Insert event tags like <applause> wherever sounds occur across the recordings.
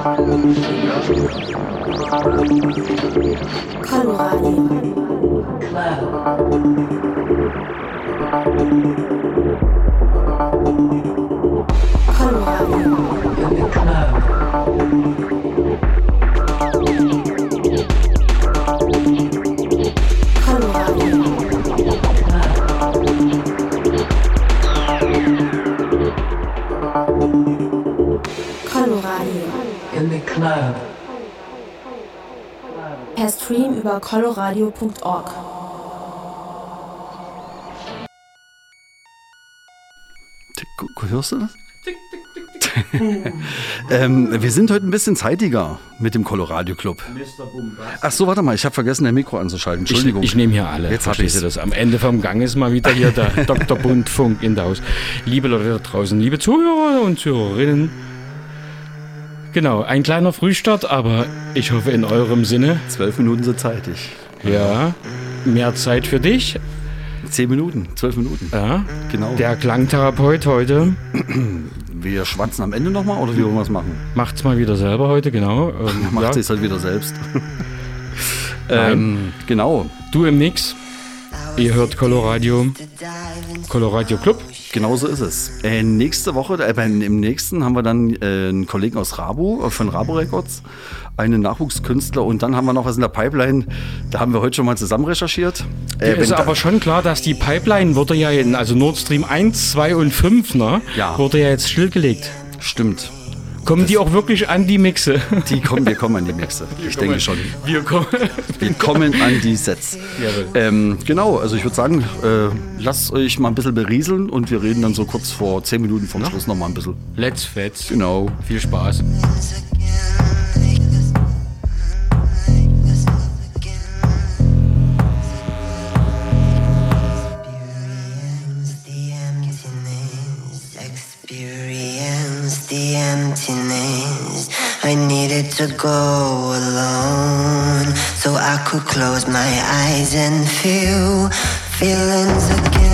카르마아 니, 카라우카르마아 니, 아니 야. Über coloradio.org. Hörst du das? <laughs> ähm, wir sind heute ein bisschen zeitiger mit dem Coloradio Club. Ach so, warte mal, ich habe vergessen, der Mikro anzuschalten. Entschuldigung. Ich, ich nehme hier alle. Jetzt habe ich das. Am Ende vom Gang ist mal wieder hier der <laughs> Dr. Bundfunk in der Haus. Liebe Leute da draußen, liebe Zuhörer und Zuhörerinnen. Genau, ein kleiner Frühstart, aber ich hoffe in eurem Sinne. Zwölf Minuten so zeitig. Ja, mehr Zeit für dich. Zehn Minuten, zwölf Minuten. Ja, genau. Der Klangtherapeut heute. <clears throat> Wir schwatzen am Ende nochmal oder wie wollen wir es machen? Macht's mal wieder selber heute, genau. Ähm, Macht ja. es halt wieder selbst. <laughs> ähm, genau. Du im Mix. Ihr hört Coloradio. Coloradio Club. Genauso ist es. Äh, nächste Woche, äh, im nächsten haben wir dann äh, einen Kollegen aus Rabo, äh, von Rabo Records, einen Nachwuchskünstler und dann haben wir noch was in der Pipeline. Da haben wir heute schon mal zusammen recherchiert. Äh, ist aber schon klar, dass die Pipeline wurde ja in, also Nord Stream 1, 2 und 5, ne? Ja. Wurde ja jetzt stillgelegt. Stimmt. Kommen die auch wirklich an die Mixe? Die kommen, wir kommen an die Mixe. ich kommen, denke schon. Wir kommen. Wir kommen an die Sets. Ähm, genau, also ich würde sagen, äh, lasst euch mal ein bisschen berieseln und wir reden dann so kurz vor zehn Minuten vom Schluss noch mal ein bisschen. Let's Fets. Genau. Viel Spaß. I needed to go alone so I could close my eyes and feel feelings again.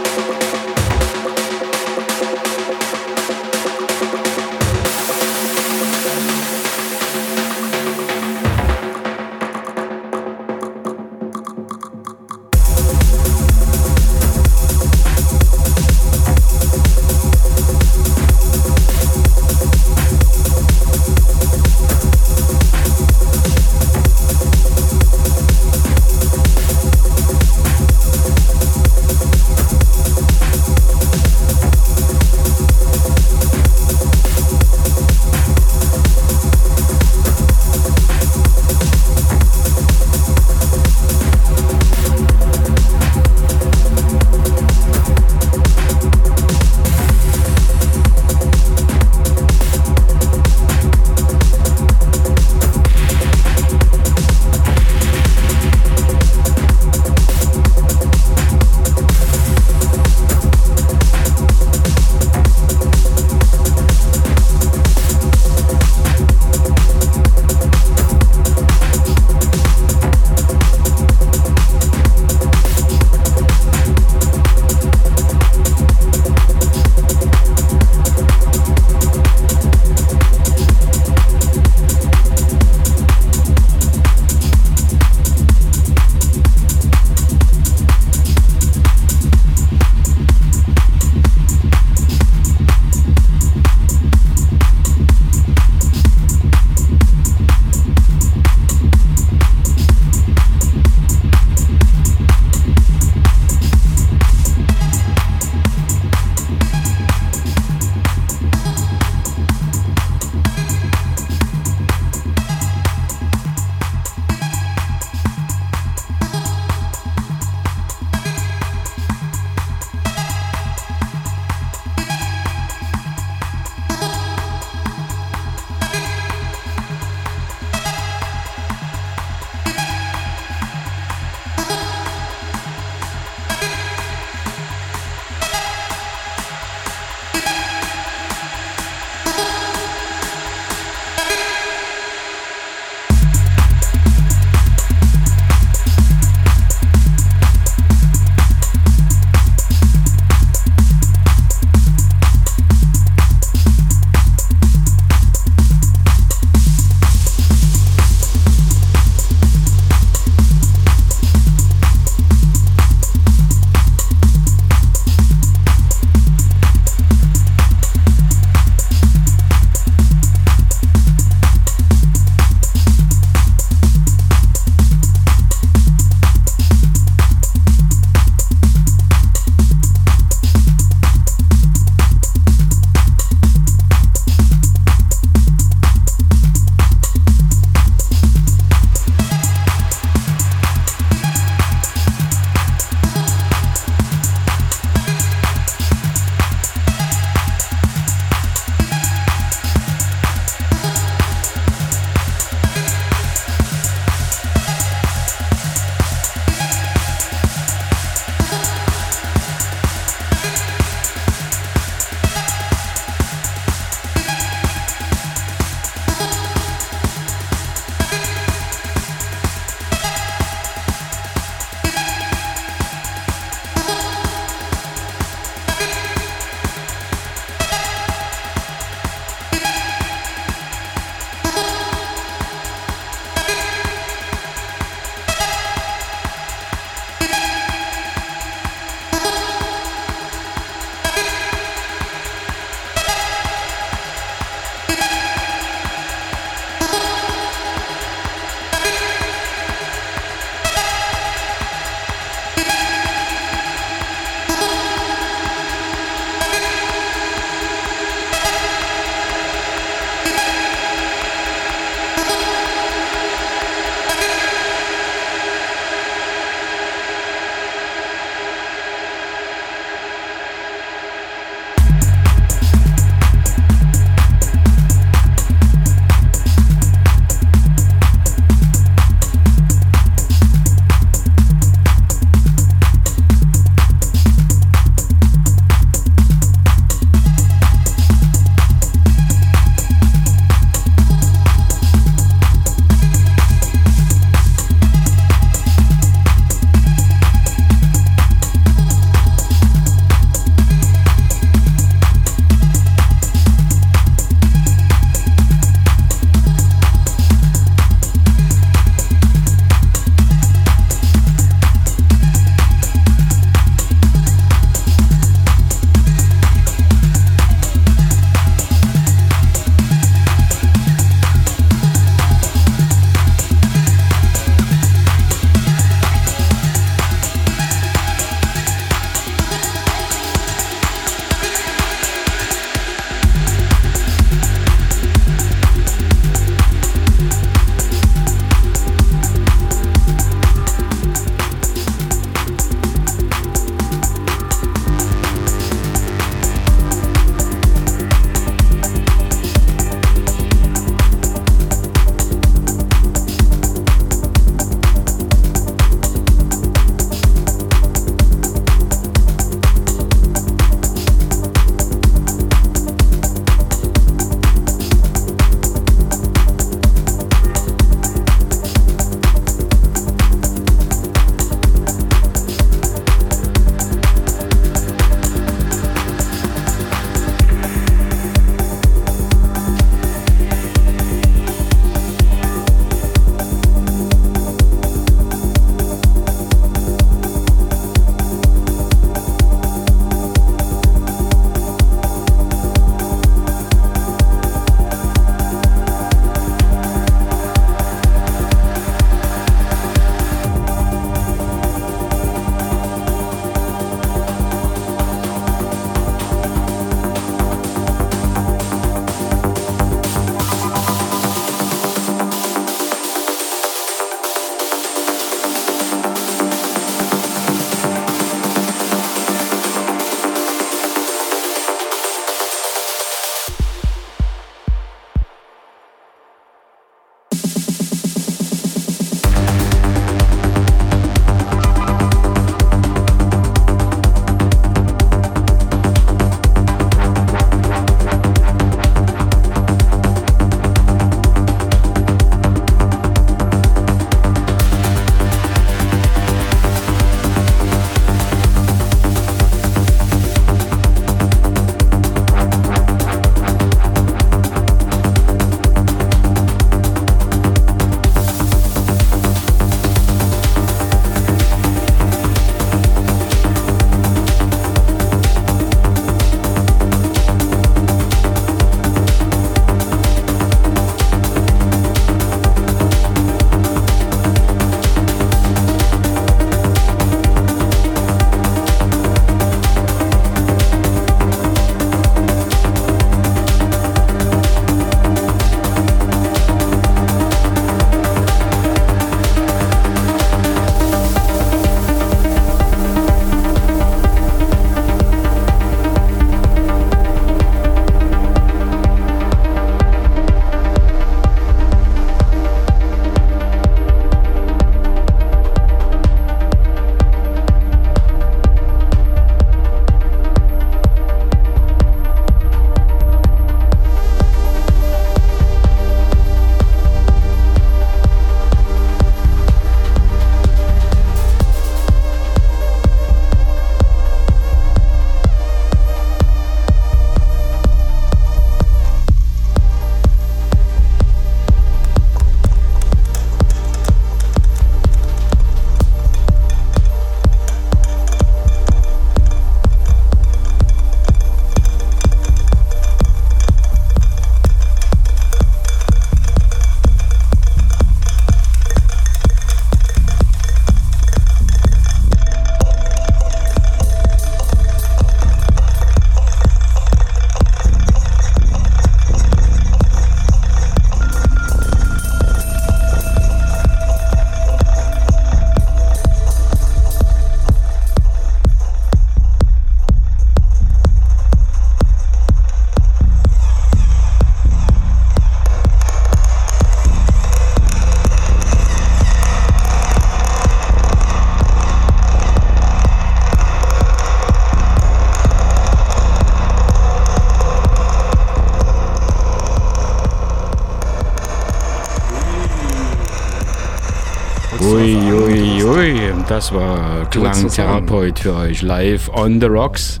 Das war. Klangtherapeut für euch live on the rocks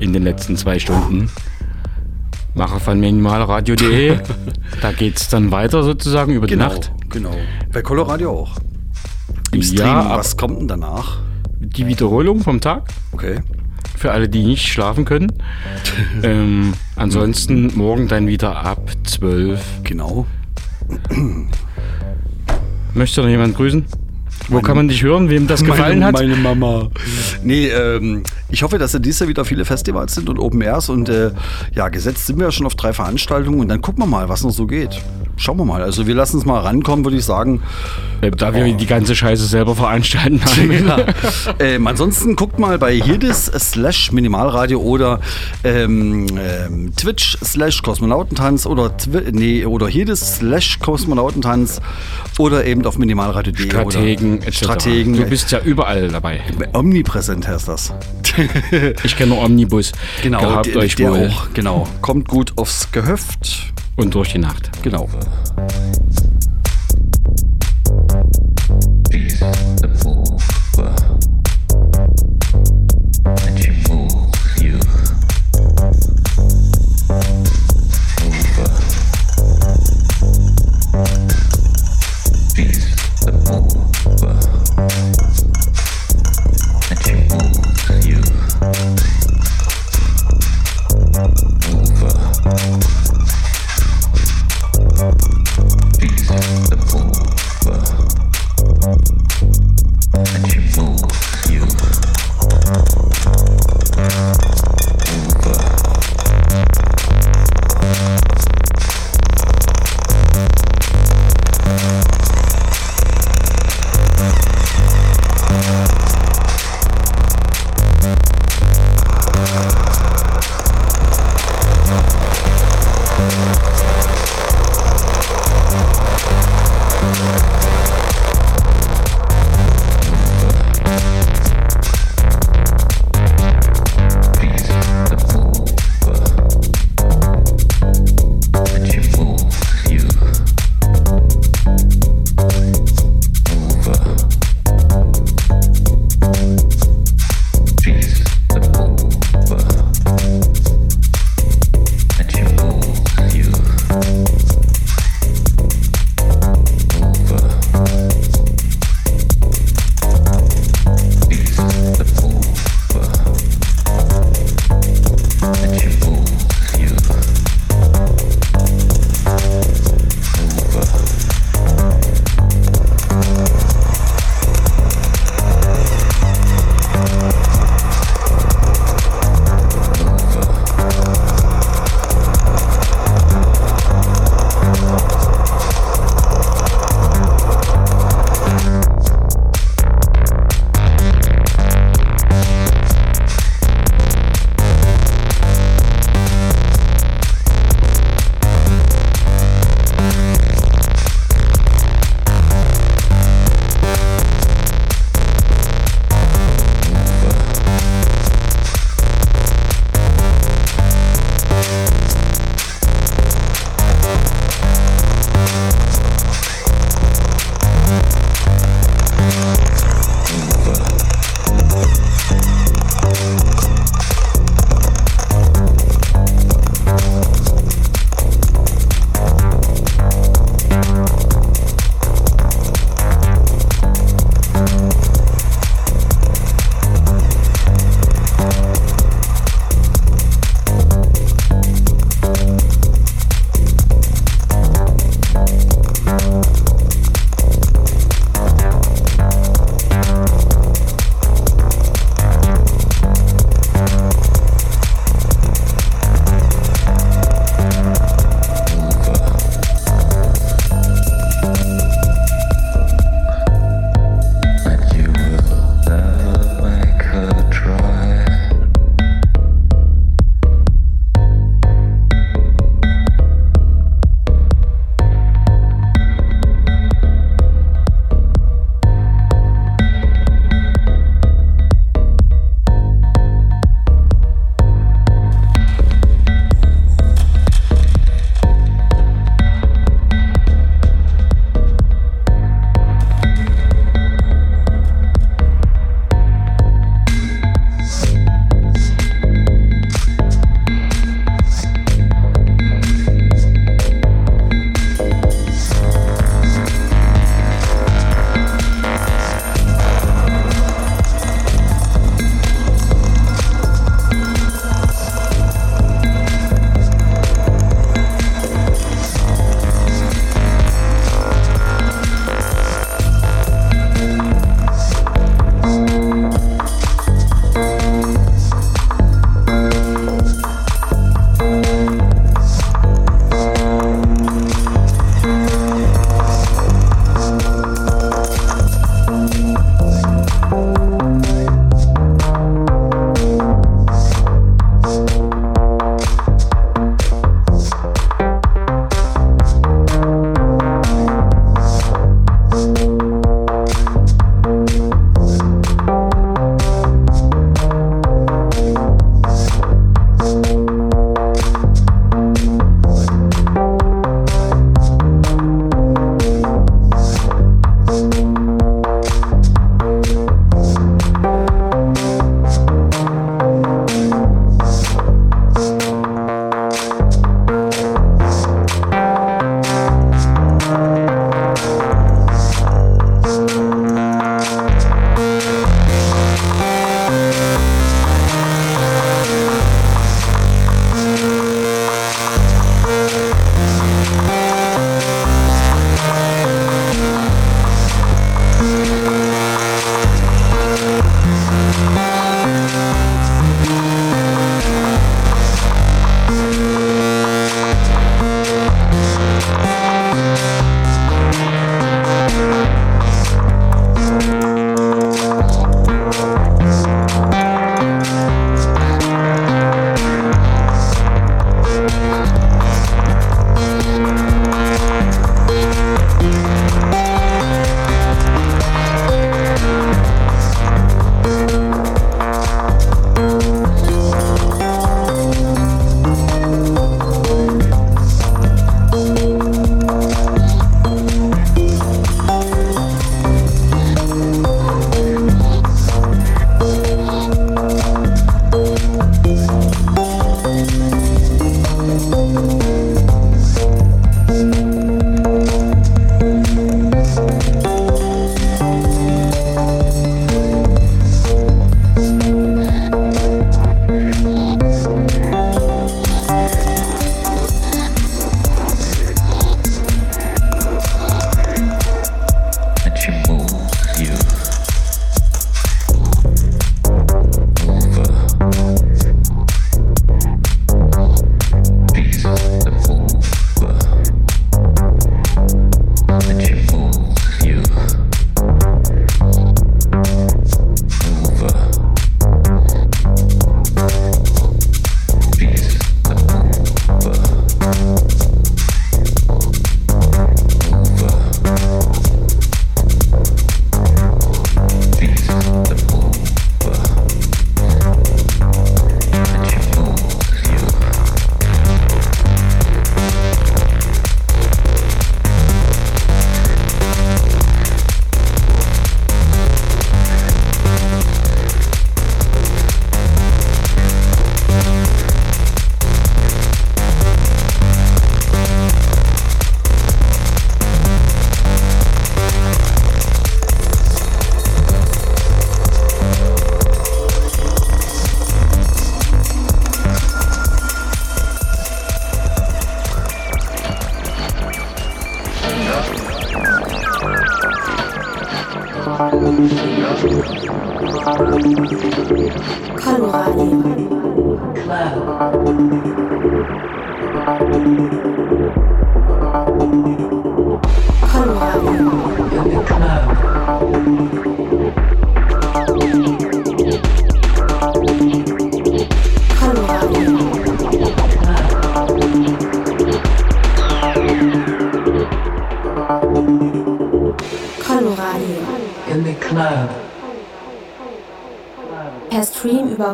in den letzten zwei Stunden. Macher von minimalradio.de. <laughs> da geht's dann weiter sozusagen über Genau, die Nacht. genau. Bei Coloradio auch. Im Ja, Stream, ab- was kommt denn danach? Die Wiederholung vom Tag Okay. für alle, die nicht schlafen können. <laughs> ähm, ansonsten morgen dann wieder ab 12. Genau. Möchte noch jemand grüßen? Wo kann man dich hören, wem das <laughs> gefallen meine, hat? Meine Mama. Nee, ähm, ich hoffe, dass ja dieses Jahr wieder viele Festivals sind und Open Airs und äh, ja, gesetzt sind wir ja schon auf drei Veranstaltungen und dann gucken wir mal, was noch so geht. Schauen wir mal. Also wir lassen es mal rankommen, würde ich sagen. Äh, Da wir die ganze Scheiße selber veranstalten haben. <laughs> Ja. <laughs> ähm, ansonsten guckt mal bei Hirdis slash Minimalradio oder ähm, ähm, Twitch slash Kosmonautentanz oder, Twi nee, oder Hirdis slash Kosmonautentanz oder eben auf minimalradio.de Strategen oder. Strategen. Du bist ja überall dabei. Omnipräsent heißt das. <laughs> Ich kenne nur Omnibus. Genau, Gehabt der, euch der wohl. auch. Genau. Kommt gut aufs Gehöft. Und durch die Nacht. Genau.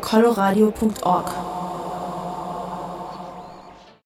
coloradio.org.